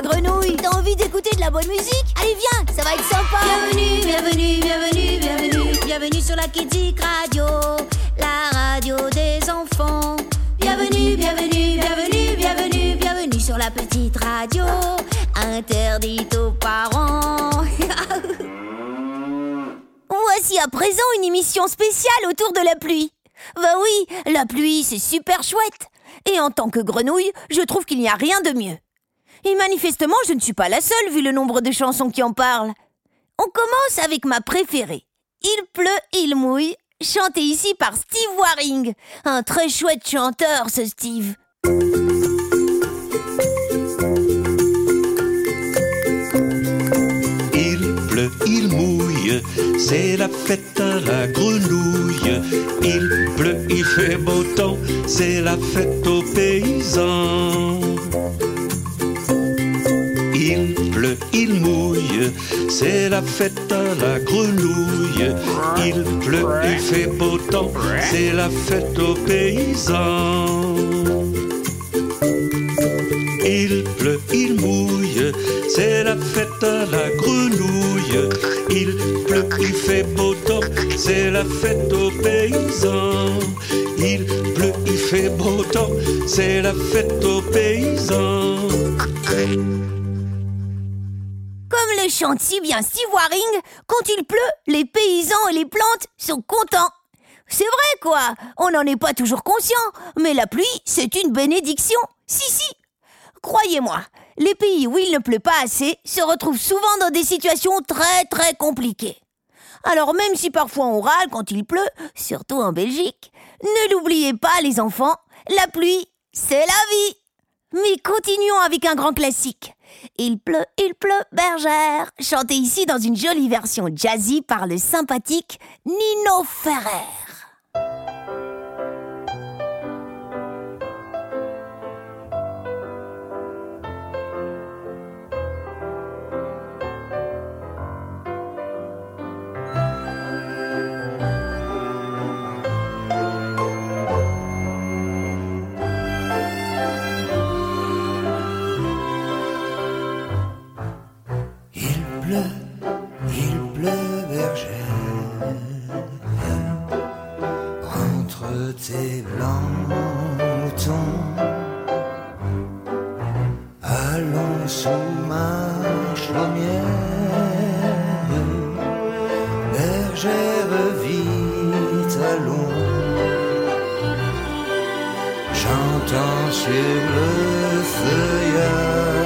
la grenouille. T'as envie d'écouter de la bonne musique? Allez viens, ça va être sympa. Bienvenue, bienvenue, bienvenue, bienvenue. Bienvenue sur la Kidzik Radio La radio des enfants. Bienvenue, bienvenue, bienvenue, bienvenue Bienvenue sur la petite radio. Interdite aux parents. Voici à présent une émission spéciale autour de la pluie. Bah oui, la pluie, c'est super chouette. Et en tant que grenouille, je trouve qu'il n'y a rien de mieux. Et manifestement, je ne suis pas la seule vu le nombre de chansons qui en parlent. On commence avec ma préférée. Il pleut, il mouille, chantée ici par Steve Waring. Un très chouette chanteur, ce Steve. Il pleut, il mouille, c'est la fête à la grenouille. Il pleut, il fait beau temps, c'est la fête aux paysans. Il pleut, il mouille, c'est la fête à la grenouille. Il pleut, il fait beau temps, c'est la fête aux paysans. Il pleut, il mouille, c'est la fête à la grenouille. Il pleut, il fait beau temps, c'est la fête aux paysans. Il pleut, il fait beau temps, c'est la fête aux paysans. Bien Steve Waring, quand il pleut, les paysans et les plantes sont contents. C'est vrai quoi, on n'en est pas toujours conscient, mais la pluie, c'est une bénédiction. Si, si. Croyez-moi, les pays où il ne pleut pas assez se retrouvent souvent dans des situations très très compliquées. Alors même si parfois on râle quand il pleut, surtout en Belgique, ne l'oubliez pas les enfants, la pluie, c'est la vie. Mais continuons avec un grand classique. Il pleut, il pleut, bergère, chanté ici dans une jolie version jazzy par le sympathique Nino Ferrer. Tes blancs moutons. Allons sous ma chaumière, bergère, vite, allons. J'entends sur le feuillage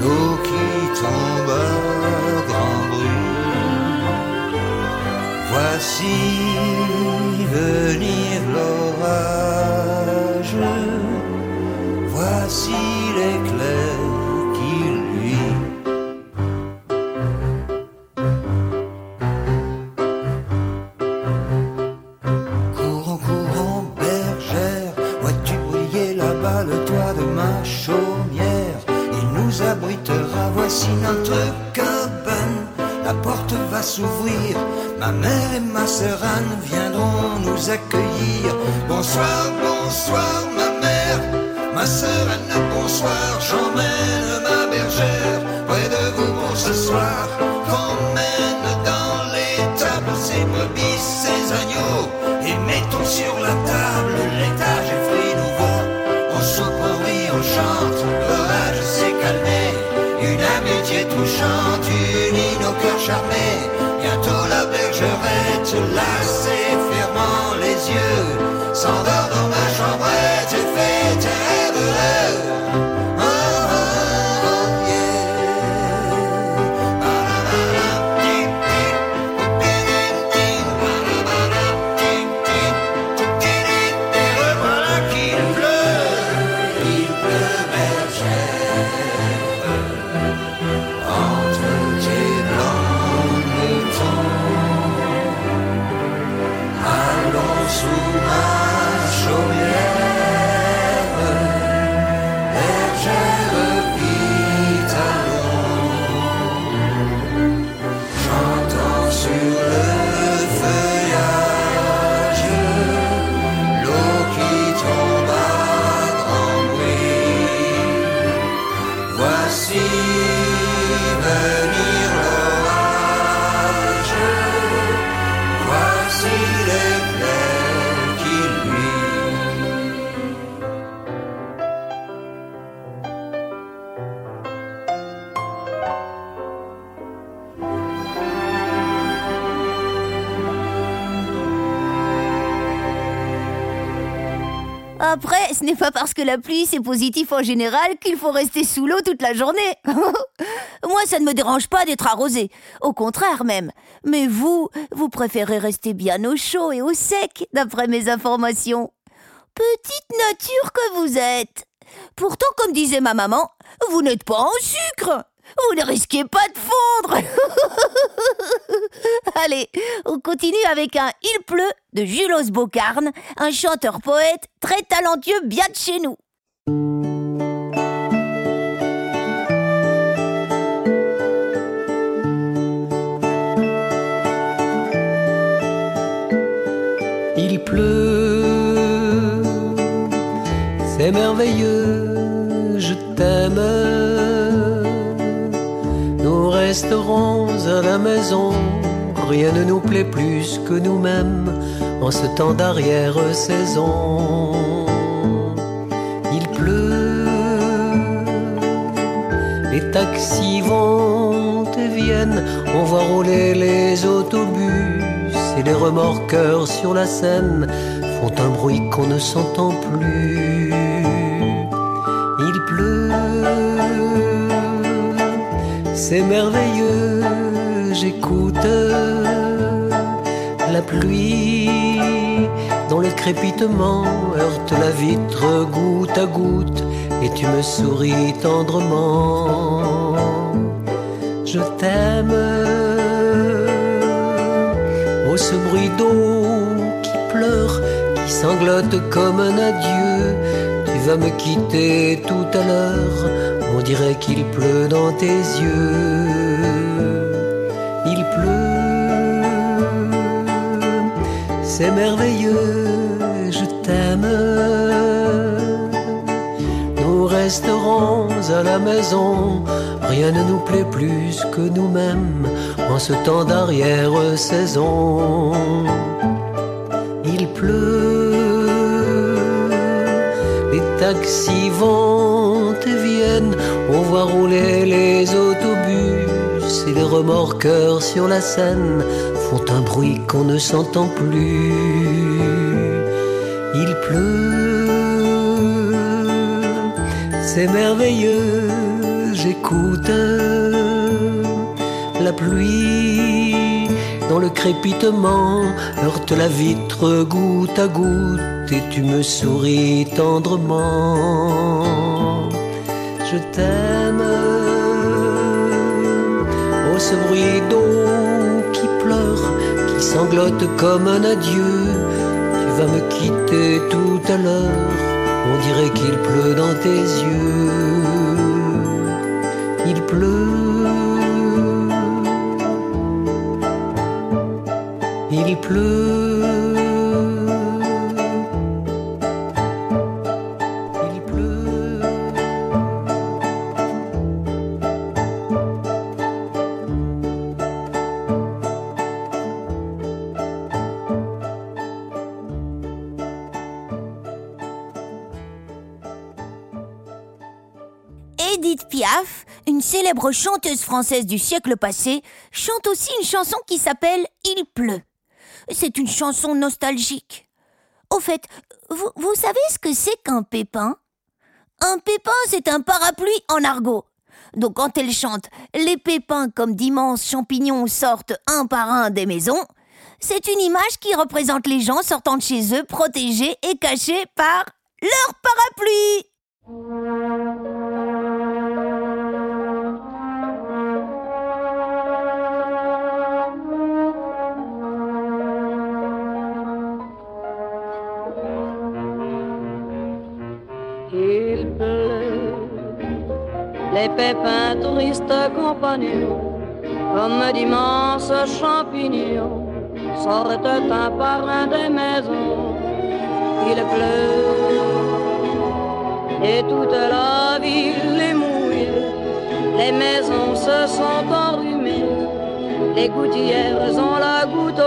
l'eau qui tombe à grand bruit. Voici venir l'orage, voici l'éclair qui luit. Courons, courons, bergère, vois-tu briller là-bas le toit de ma chaumière Il nous abritera, voici notre cabane. La porte va s'ouvrir, ma mère et ma sœur Anne viendront nous yeux, s'endort parce que la pluie c'est positif en général qu'il faut rester sous l'eau toute la journée. Moi, ça ne me dérange pas d'être arrosé. Au contraire même. Mais vous, vous préférez rester bien au chaud et au sec, d'après mes informations. Petite nature que vous êtes. Pourtant, comme disait ma maman, vous n'êtes pas en sucre. Vous ne risquez pas de fondre. Allez, on continue avec un Il pleut de Julos Bocarne, un chanteur-poète très talentueux bien de chez nous. Il pleut, c'est merveilleux, resterons à la maison, rien ne nous plaît plus que nous-mêmes en ce temps d'arrière-saison. Il pleut, les taxis vont et viennent, on voit rouler les autobus et les remorqueurs sur la Seine font un bruit qu'on ne s'entend plus. C'est merveilleux, j'écoute la pluie dont le crépitement heurte la vitre goutte à goutte et tu me souris tendrement. Je t'aime Oh ce bruit d'eau qui pleure, qui sanglote comme un adieu. Tu vas me quitter tout à l'heure, dirait qu'il pleut dans tes yeux. Il pleut, c'est merveilleux, je t'aime. Nous resterons à la maison, rien ne nous plaît plus que nous-mêmes en ce temps d'arrière-saison. Il pleut, taxis vont et viennent, on voit rouler les autobus et les remorqueurs sur la Seine font un bruit qu'on ne s'entend plus. Il pleut, c'est merveilleux, j'écoute la pluie dans le crépitement heurte la vitre goutte à goutte et tu me souris tendrement. Je t'aime. Oh ce bruit d'eau qui pleure, qui sanglote comme un adieu. Tu vas me quitter tout à l'heure, on dirait qu'il pleut dans tes yeux. Il pleut. il pleut. Chanteuse française du siècle passé, chante aussi une chanson qui s'appelle Il pleut. C'est une chanson nostalgique. Au fait, vous, vous savez ce que c'est qu'un pépin? Un pépin, c'est un parapluie en argot. Donc quand elle chante Les pépins comme d'immenses champignons sortent un par un des maisons, c'est une image qui représente les gens sortant de chez eux protégés et cachés par leur parapluie. Il pleut, les pépins tristes compagnons, comme d'immenses champignons, sortent un par un des maisons. Il pleut, et toute la ville est mouillée, les maisons se sont enrhumées, les gouttières ont la goutte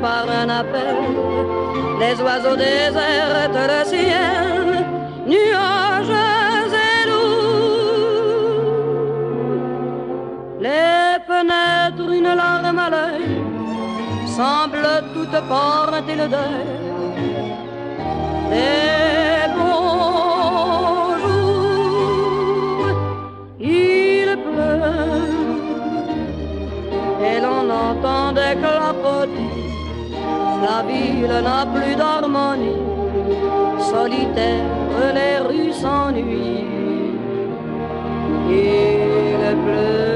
par un appel. Les oiseaux désertent le ciel, nuages et loups. Les fenêtres, une larme à l'œil, semblent toutes porter le deuil La ville n'a plus d'harmonie, solitaire les rues s'ennuient. Il pleut.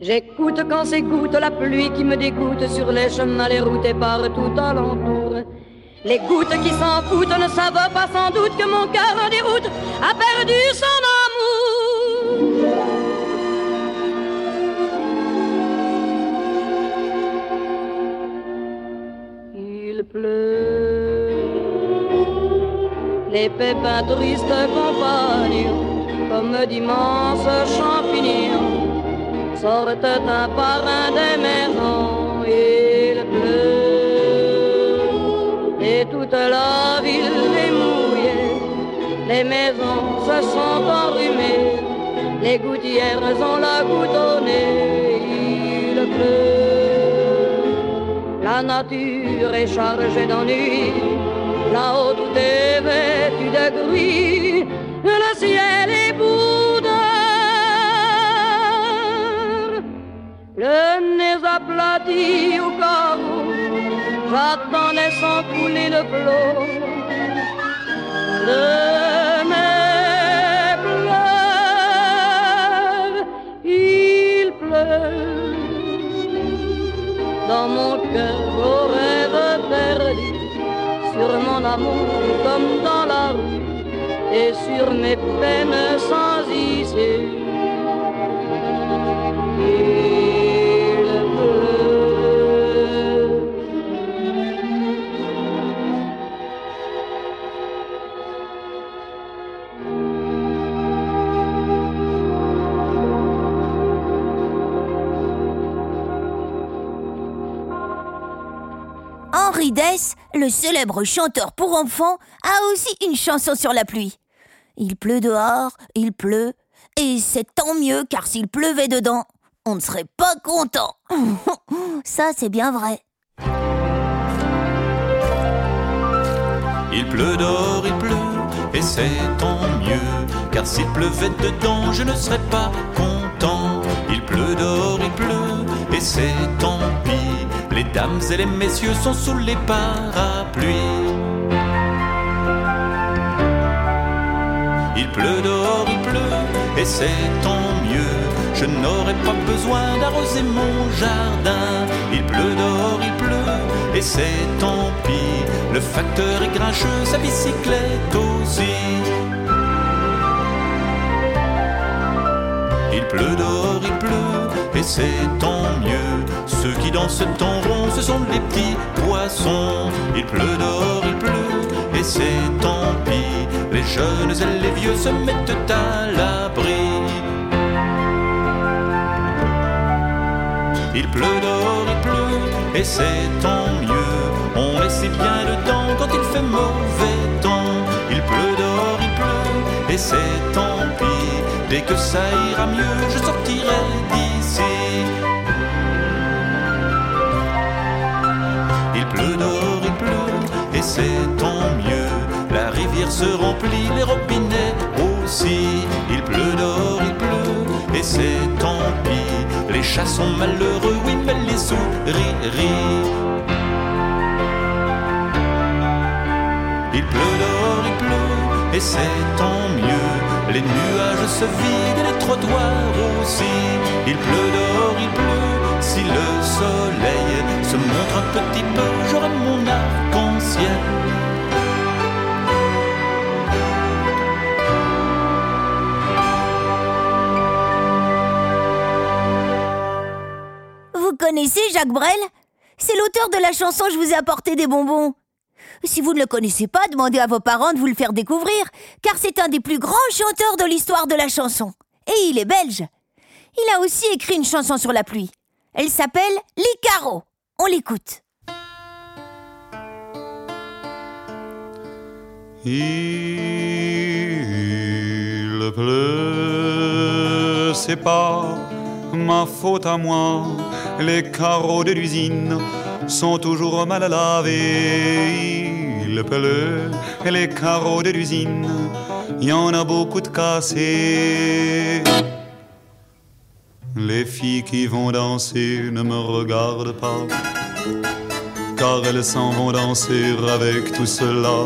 J'écoute quand s'écoute la pluie qui me dégoûte sur les chemins, les routes et partout alentour. Les gouttes qui s'en foutent ne savent pas sans doute que mon cœur en déroute a perdu son Les pépins tristes compagnons, comme d'immenses champignons, sortent un par un des maisons. Il pleut. Et toute la ville est mouillée. Les maisons se sont enrhumées. Les gouttières ont la nez. Il pleut. La nature est chargée d'ennui. Est vêtu de gris. Le ciel est boudeur. Le nez aplati au carreau. J'attendais sans couler le flot. De mes pleurs, il pleut dans mon sur mon amour comme dans la rue, et sur mes peines sans le célèbre chanteur pour enfants, a aussi une chanson sur la pluie. Il pleut dehors, il pleut, et c'est tant mieux car s'il pleuvait dedans, on ne serait pas content. Ça, c'est bien vrai. Il pleut dehors, il pleut, et c'est tant mieux, car s'il pleuvait dedans, je ne serais pas content. Il pleut dehors, il pleut, et c'est tant pis, les dames et les messieurs sont sous les parapluies. Il pleut dehors, il pleut, et c'est tant mieux. Je n'aurai pas besoin d'arroser mon jardin. Il pleut dehors, il pleut, et c'est tant pis. Le facteur est grincheux, sa bicyclette aussi. Il pleut dehors, il pleut, et c'est tant mieux. Ceux qui dansent en rond, ce sont les petits poissons. Il pleut dehors, il pleut, et c'est tant pis. Les jeunes et les vieux se mettent à l'abri. Il pleut dehors, il pleut, et c'est tant mieux. On est si bien dedans quand il fait mauvais temps. Il pleut dehors, il pleut, et c'est tant. Dès que ça ira mieux, je sortirai d'ici. Il pleut dehors, il pleut, et c'est tant mieux. La rivière se remplit, les robinets aussi. Il pleut dehors, il pleut, et c'est tant pis. Les chats sont malheureux, oui, mais les souris rient. Il pleut dehors, il pleut, et c'est tant mieux. Les nuages se vident les trottoirs aussi. Il pleut dehors, il pleut. Si le soleil se montre un petit peu, j'aurai mon arc-en-ciel. Vous connaissez Jacques Brel? C'est l'auteur de la chanson Je vous ai apporté des bonbons. Si vous ne le connaissez pas, demandez à vos parents de vous le faire découvrir, car c'est un des plus grands chanteurs de l'histoire de la chanson. Et il est belge. Il a aussi écrit une chanson sur la pluie. Elle s'appelle Les carreaux. On l'écoute. Il pleut, c'est pas ma faute à moi. les carreaux de l'usine sont toujours mal lavés. Pleut, les carreaux de l'usine, il y en a beaucoup de cassés. Les filles qui vont danser ne me regardent pas, car elles s'en vont danser avec tout cela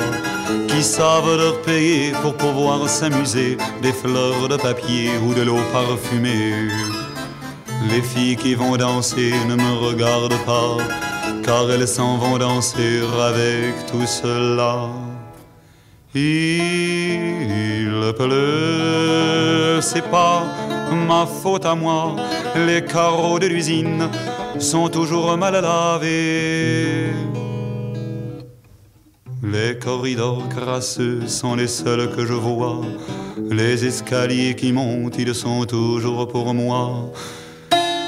qui savent leur payer pour pouvoir s'amuser des fleurs de papier ou de l'eau parfumée. Les filles qui vont danser ne me regardent pas, car elles s'en vont danser avec tout cela. Il pleut, c'est pas ma faute à moi, les carreaux de l'usine sont toujours mal lavés. Les corridors crasseux sont les seuls que je vois. Les escaliers qui montent, ils sont toujours pour moi.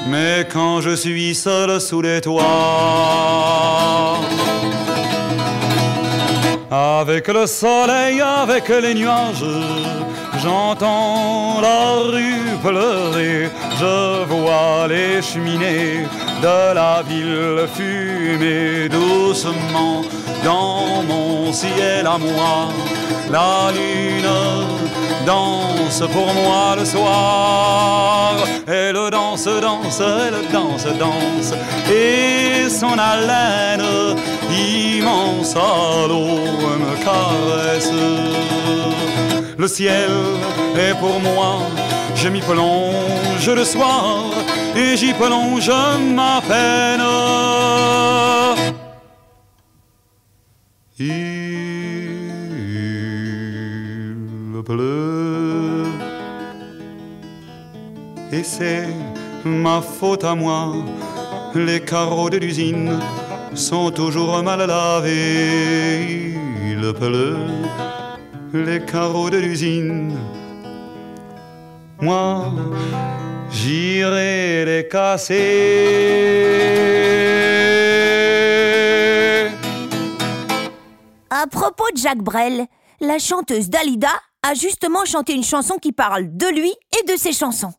Mais quand je suis seul sous les toits, avec le soleil, avec les nuages, j'entends la rue pleurer, je vois les cheminées de la ville fumer doucement dans mon ciel à moi. La lune danse pour moi le soir. Elle danse, danse, elle danse, danse. Et son haleine immense à l'eau me caresse. Le ciel est pour moi, je m'y plonge le soir et j'y plonge ma peine. Il pleut et c'est ma faute à moi. Les carreaux de l'usine sont toujours mal lavés. Il pleut, les carreaux de l'usine. Moi, j'irai les casser. À propos de Jacques Brel, la chanteuse Dalida a justement chanté une chanson qui parle de lui et de ses chansons.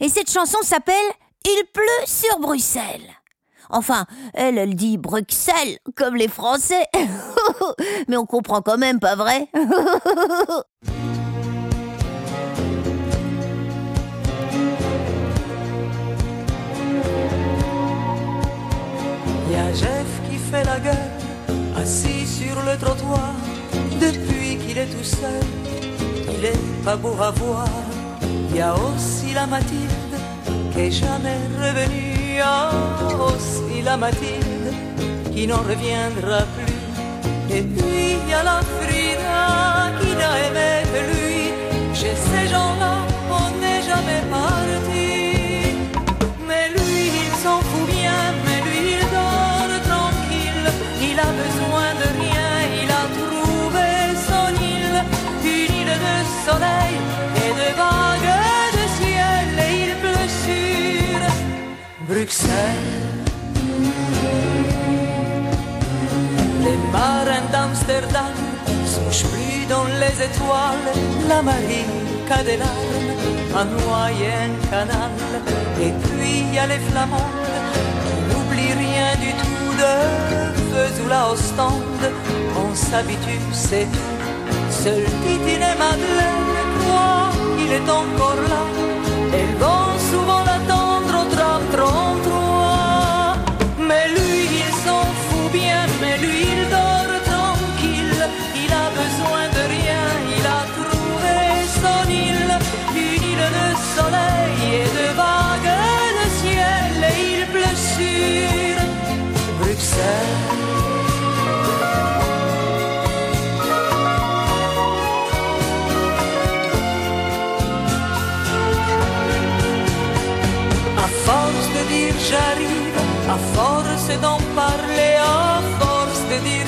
Et cette chanson s'appelle Il pleut sur Bruxelles. Enfin, elle, elle dit Bruxelles, comme les Français. Mais on comprend quand même, pas vrai? Y a Jeff qui fait la gueule, assis sur le trottoir, depuis qu'il est tout seul, il est pas beau à voir. Y a aussi la Mathilde qui est jamais revenue, y a aussi la Mathilde qui n'en reviendra plus. Et puis y a la Frida qui n'a aimé que lui. Chez ces gens-là, Les marins d'Amsterdam souchent plus dans les étoiles, la marine qu'a des larmes, un moyen canal. Et puis il y a les flamandes qui n'oublient rien du tout de Vesoul à Ostende. On s'habitue, c'est tout. Seul Titine et Madeleine croient qu'il est encore là.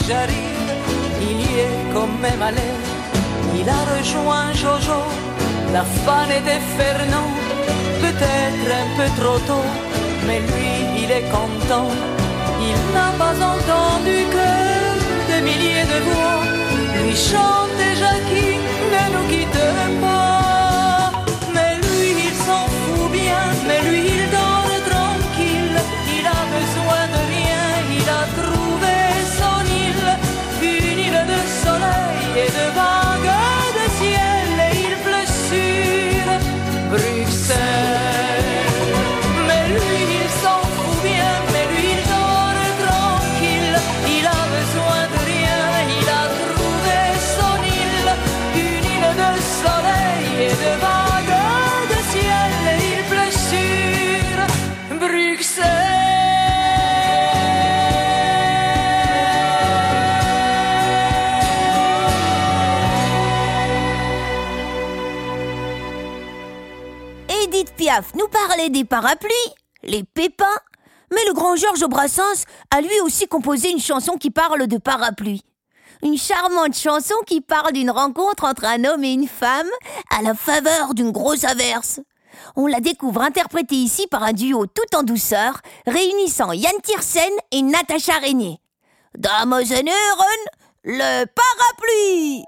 J'arrive, il y est quand même allé. Il a rejoint Jojo, la fan était Fernand, peut-être un peu trop tôt, mais lui il est content. Il n'a pas entendu que des milliers de voix lui chanter Jackie, ne nous quitte pas. Nous parlait des parapluies, les pépins, mais le grand Georges Brassens a lui aussi composé une chanson qui parle de parapluie. Une charmante chanson qui parle d'une rencontre entre un homme et une femme à la faveur d'une grosse averse. On la découvre interprétée ici par un duo tout en douceur, réunissant Yann Tiersen et Natacha Régnier. Dames et le parapluie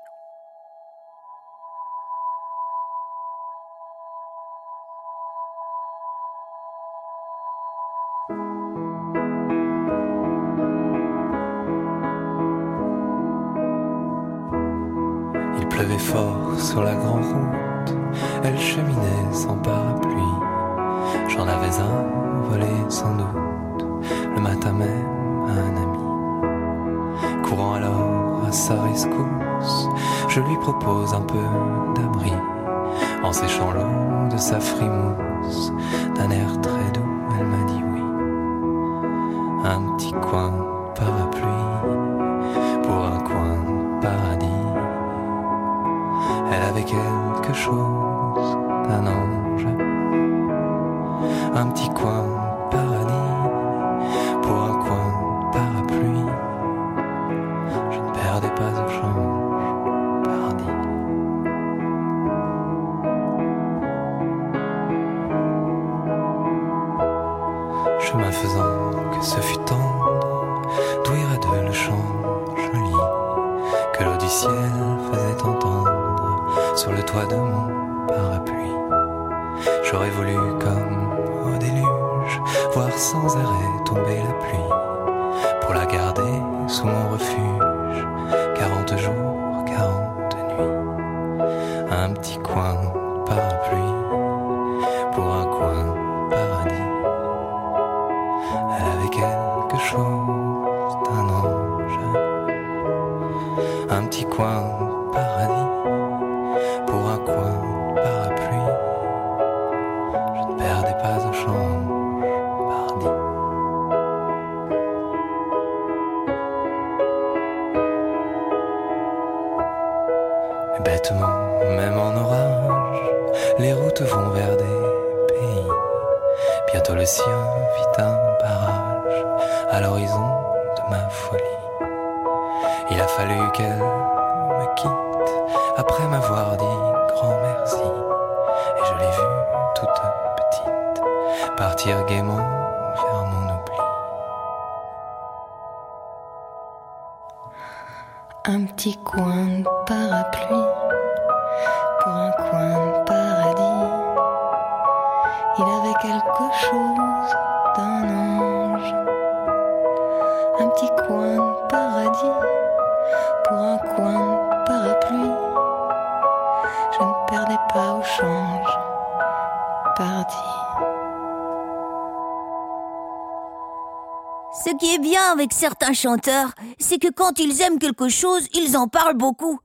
pleuvait fort sur la grande route, elle cheminait sans parapluie. J'en avais un volé sans doute, le matin même à un ami. Courant alors à sa rescousse, je lui propose un peu d'abri, en séchant l'eau de sa frimousse. D'un air très doux, elle m'a dit oui. Un petit coin quelque chose d'un ange, un petit coin vont vers des pays. Bientôt le sien fit un barrage à l'horizon de ma folie. Il a fallu qu'elle me quitte après m'avoir dit grand merci. Et je l'ai vue toute petite partir gaiement vers mon oubli. Un petit coin de parapluie quelque chose d'un ange. Un petit coin de paradis pour un coin de parapluie. Je ne perdais pas au change. Pardi. Ce qui est bien avec certains chanteurs, c'est que quand ils aiment quelque chose, ils en parlent beaucoup.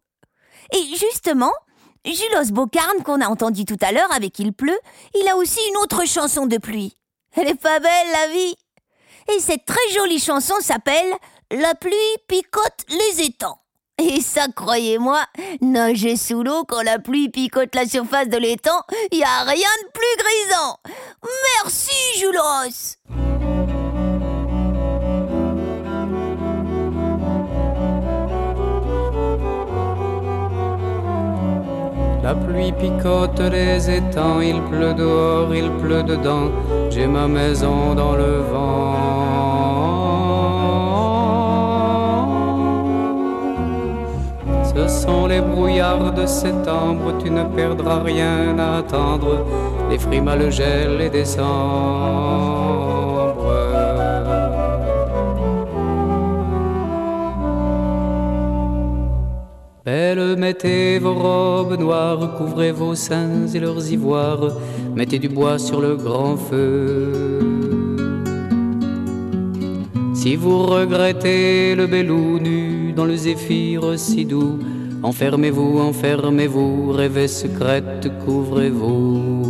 Et justement, Julos Bocarne, qu'on a entendu tout à l'heure avec Il pleut, il a aussi une autre chanson de pluie. Elle est pas belle, la vie Et cette très jolie chanson s'appelle La pluie picote les étangs. Et ça, croyez-moi, nager sous l'eau quand la pluie picote la surface de l'étang, y a rien de plus grisant. Merci, Julos La pluie picote les étangs, il pleut dehors, il pleut dedans. J'ai ma maison dans le vent. Ce sont les brouillards de septembre, tu ne perdras rien à attendre. Les frimas, le gel et décembre. Belles, mettez vos robes noires, couvrez vos seins et leurs ivoires, mettez du bois sur le grand feu. Si vous regrettez le belou nu dans le zéphyr si doux, enfermez-vous, enfermez-vous, rêvez secrète, couvrez-vous.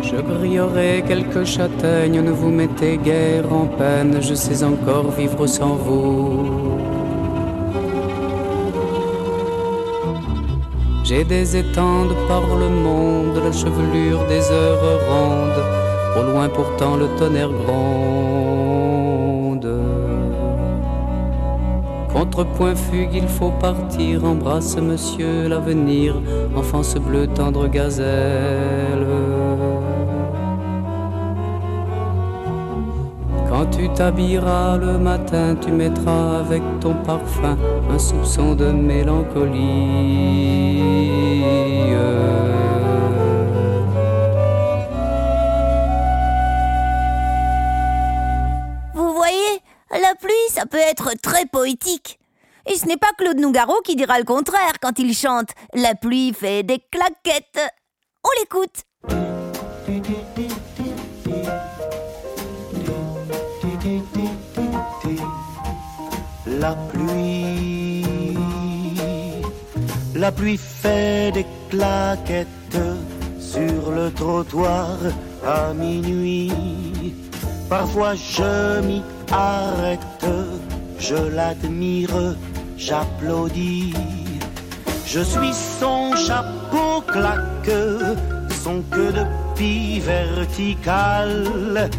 Je grillerai quelques châtaignes, ne vous mettez guère en peine, je sais encore vivre sans vous. J'ai des étendes par le monde, la chevelure des heures rondes, au loin pourtant le tonnerre gronde. Contrepoint fugue, il faut partir, embrasse monsieur l'avenir, enfance bleue, tendre gazelle. T'habilleras le matin, tu mettras avec ton parfum un soupçon de mélancolie. Vous voyez, la pluie, ça peut être très poétique. Et ce n'est pas Claude Nougaro qui dira le contraire quand il chante La pluie fait des claquettes. On l'écoute. La pluie, la pluie fait des claquettes sur le trottoir à minuit. Parfois je m'y arrête, je l'admire, j'applaudis. Je suis son chapeau claque, son queue de pie verticale,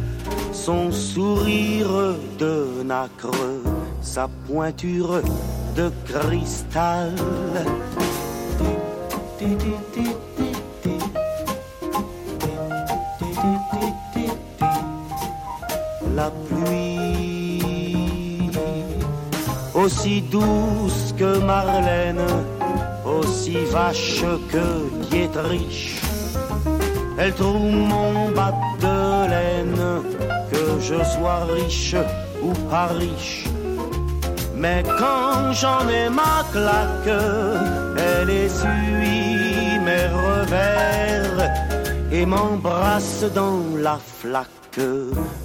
son sourire de nacre, sa pointure de cristal. La pluie, aussi douce que Marlène, aussi vache que Dietrich. Elle trouve mon bas de laine, que je sois riche ou pas riche. Mais quand j'en ai ma claque, elle essuie mes revers et m'embrasse dans la flaque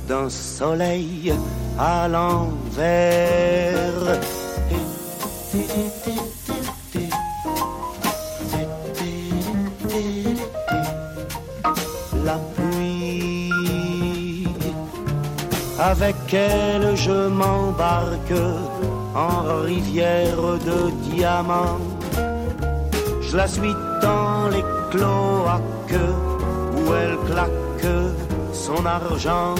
d'un soleil à l'envers. La pluie, avec elle je m'embarque en rivière de diamants. Je la suis dans les cloaques où elle claque son argent.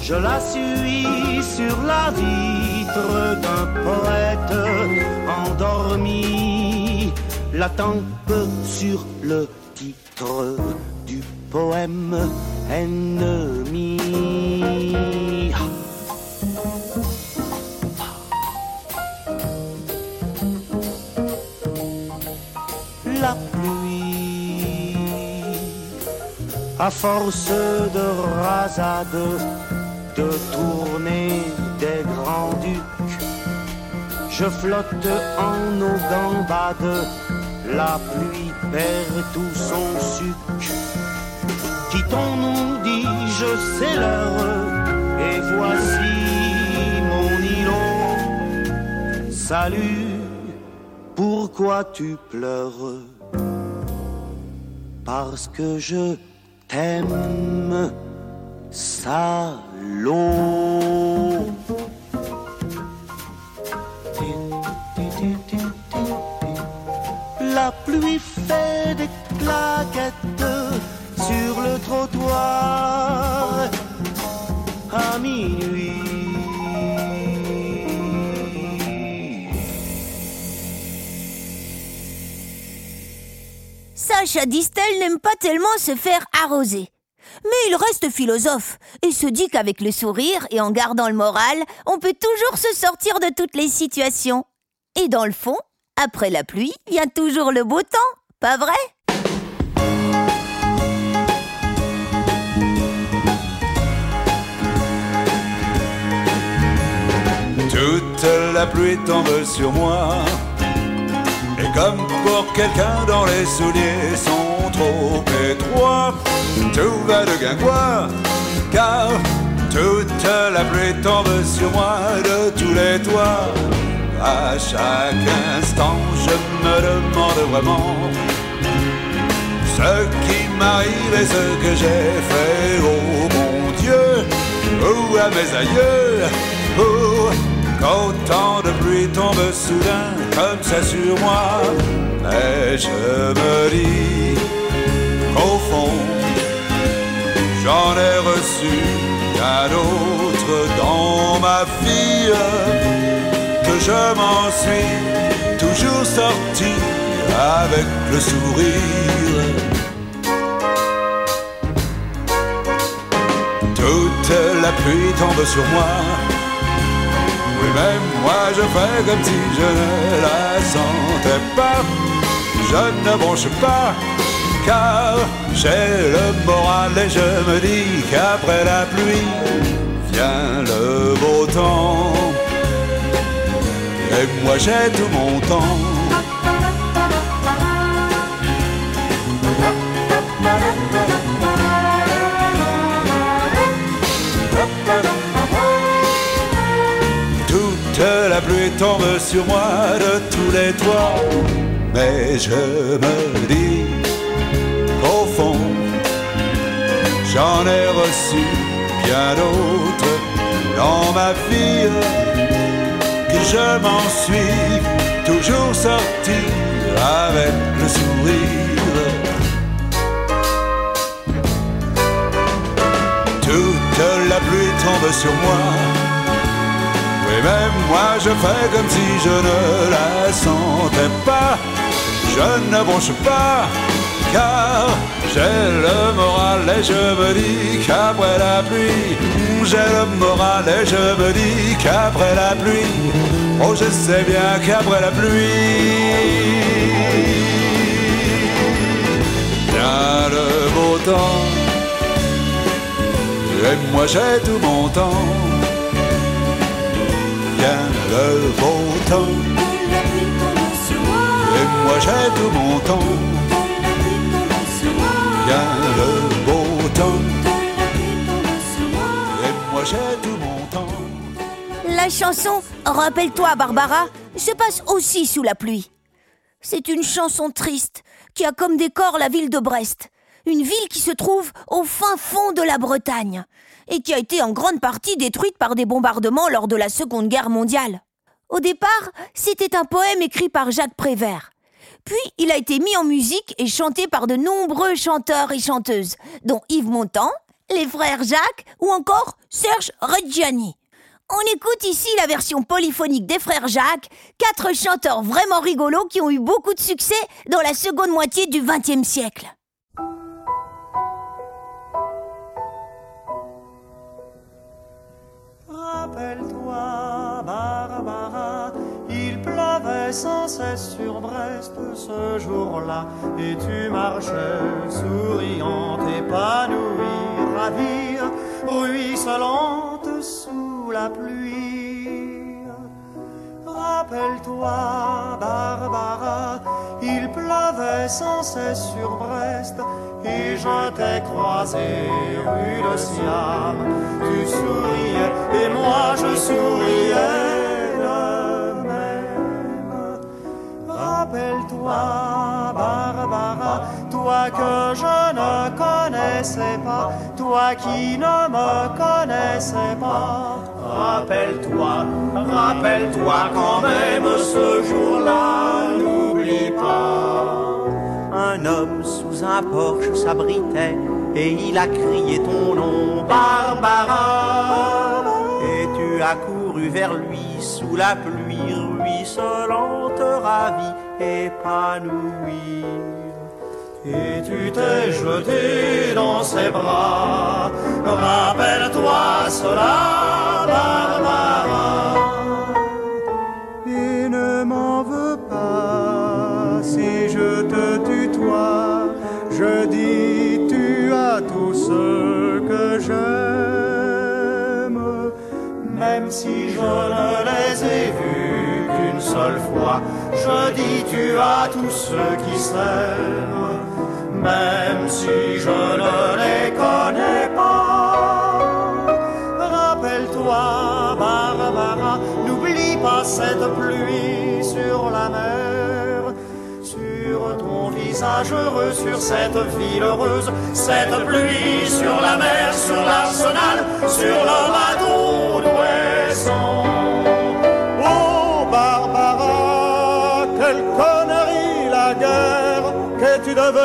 Je la suis sur la vitre d'un poète endormi, la tempe sur le titre du poème ennemi. La pluie, à force de rasade, de tourner des grands ducs, je flotte en eau gambade, la pluie perd tout son suc. Quittons-nous, dis-je, c'est l'heure, et voici mon îlot. Salut, pourquoi tu pleures? Parce que je t'aime, salaud. La pluie fait des claquettes sur le trottoir à minuit. Sacha n'aime pas tellement se faire arroser. Mais il reste philosophe et se dit qu'avec le sourire et en gardant le moral, on peut toujours se sortir de toutes les situations. Et dans le fond, après la pluie vient toujours le beau temps, pas vrai? Toute la pluie tombe sur moi. Et comme pour quelqu'un dont les souliers sont trop étroits, tout va de guingois. Car toute la pluie tombe sur moi de tous les toits. À chaque instant, je me demande vraiment ce qui m'arrive et ce que j'ai fait. Oh mon Dieu, ou à mes aïeux, ou quand tant de pluie tombe soudain comme ça sur moi. Mais je me dis qu'au fond, j'en ai reçu un autre dans ma vie, que je m'en suis toujours sorti avec le sourire. Toute la pluie tombe sur moi. Oui, même moi je fais comme si je ne la sentais pas. Je ne bronche pas, car j'ai le moral et je me dis qu'après la pluie vient le beau temps. Et moi j'ai tout mon temps. Toute la pluie tombe sur moi de tous les toits. Mais je me dis qu'au fond, j'en ai reçu bien d'autres dans ma vie. Que je m'en suis toujours sorti avec le sourire. Toute la pluie tombe sur moi. Oui, même moi je fais comme si je ne la sentais pas. Je ne bronche pas, car j'ai le moral et je me dis qu'après la pluie, j'ai le moral et je me dis qu'après la pluie, oh je sais bien qu'après la pluie, vient le beau temps. Et moi j'ai tout mon temps. Vient le beau temps. La chanson Rappelle-toi Barbara se passe aussi sous la pluie. C'est une chanson triste qui a comme décor la ville de Brest, une ville qui se trouve au fin fond de la Bretagne et qui a été en grande partie détruite par des bombardements lors de la Seconde Guerre mondiale. Au départ, c'était un poème écrit par Jacques Prévert. Puis, il a été mis en musique et chanté par de nombreux chanteurs et chanteuses, dont Yves Montand, les frères Jacques ou encore Serge Reggiani. On écoute ici la version polyphonique des frères Jacques, quatre chanteurs vraiment rigolos qui ont eu beaucoup de succès dans la seconde moitié du XXe siècle. Rappelle-toi, pleuvait sans cesse sur Brest ce jour-là, et tu marchais souriante, épanouie, ravie, ruisselante sous la pluie. Rappelle-toi, Barbara, il pleuvait sans cesse sur Brest, et je t'ai croisé rue de Siam. Tu souriais, et moi je souriais Rappelle-toi, Barbara, toi que je ne connaissais pas, toi qui ne me connaissais pas. Rappelle-toi, rappelle-toi quand même ce jour-là, n'oublie pas. Un homme sous un porche s'abritait et il a crié ton nom, Barbara. Et tu as couru vers lui sous la pluie ruisselante, ravie, épanouie. Et tu t'es jeté dans ses bras. Rappelle-toi cela, Barbara. Et ne m'en veux pas si je te tutoie. Je dis tu as tout ce que j'aime. Même si je ne les ai vus seule fois, je dis tu as tous ceux qui s'aiment même si je ne les connais pas. Rappelle-toi, Barbara, n'oublie pas cette pluie sur la mer, sur ton visage heureux, sur cette ville heureuse, cette pluie sur la mer, sur l'arsenal, sur le bateau d'Ouessant.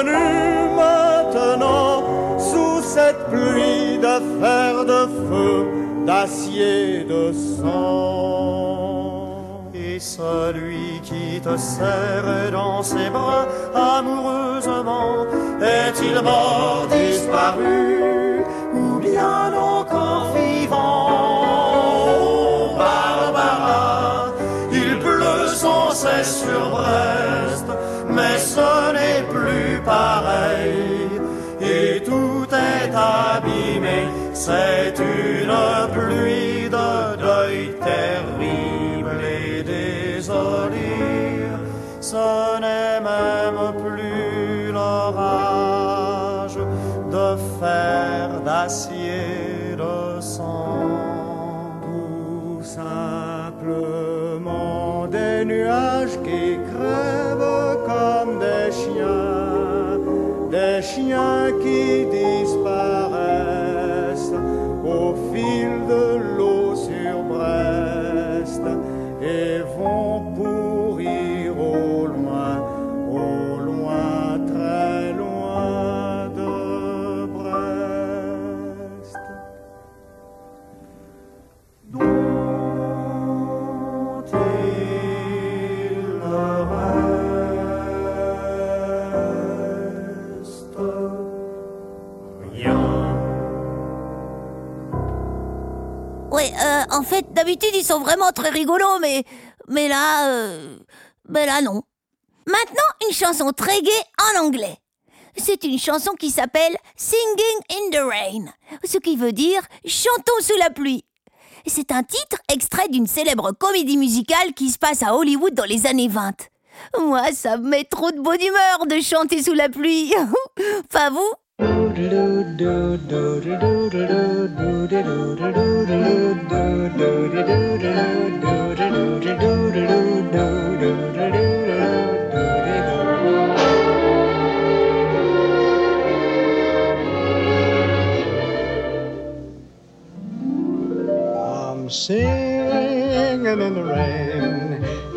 Maintenant sous cette pluie de fer, de feu, d'acier, de sang. Et celui qui te serre dans ses bras amoureusement, est-il mort, disparu, ou bien encore vivant? Barbara, il pleut sans cesse sur Brest, mais ce c'est une pluie de deuil terrible et désolé. Ce n'est même plus l'orage de fer, d'acier, de sang. Tout simplement des nuages qui crèvent comme des chiens, des chiens qui disparaissent en fait, d'habitude, ils sont vraiment très rigolos, mais. Mais là. Euh, mais là, non. Maintenant, une chanson très gaie en anglais. C'est une chanson qui s'appelle Singing in the Rain, ce qui veut dire Chantons sous la pluie. C'est un titre extrait d'une célèbre comédie musicale qui se passe à Hollywood dans les années 20. Moi, ça me met trop de bonne humeur de chanter sous la pluie. Pas vous singing in the rain,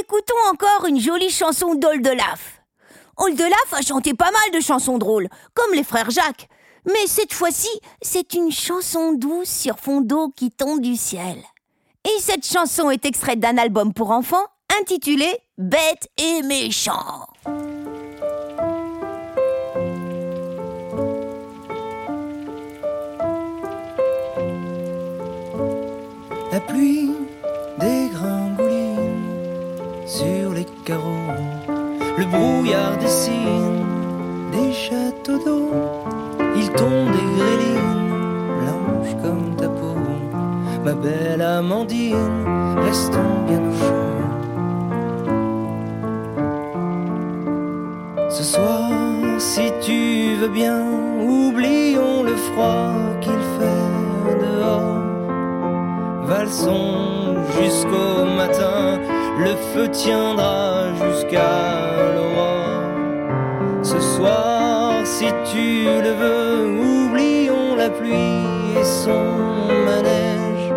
écoutons encore une jolie chanson d'Oldelaf. Oldelaf a chanté pas mal de chansons drôles, comme les frères Jacques. Mais cette fois-ci, c'est une chanson douce sur fond d'eau qui tombe du ciel. Et cette chanson est extraite d'un album pour enfants intitulé Bête et méchant. La pluie les carreaux. Le brouillard dessine des châteaux d'eau. Il tombe des grélines blanches comme ta peau. Ma belle Amandine, restons bien au chaud. Ce soir, si tu veux bien, oublions le froid qu'il fait dehors. Valsons jusqu'au matin, le feu tiendra jusqu'à l'aurore. Ce soir, si tu le veux, oublions la pluie et son manège.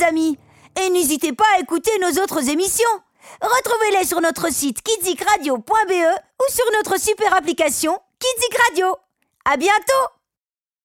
Amis. Et n'hésitez pas à écouter nos autres émissions. Retrouvez-les sur notre site kidsicradio.be ou sur notre super application Kidzik Radio. À bientôt!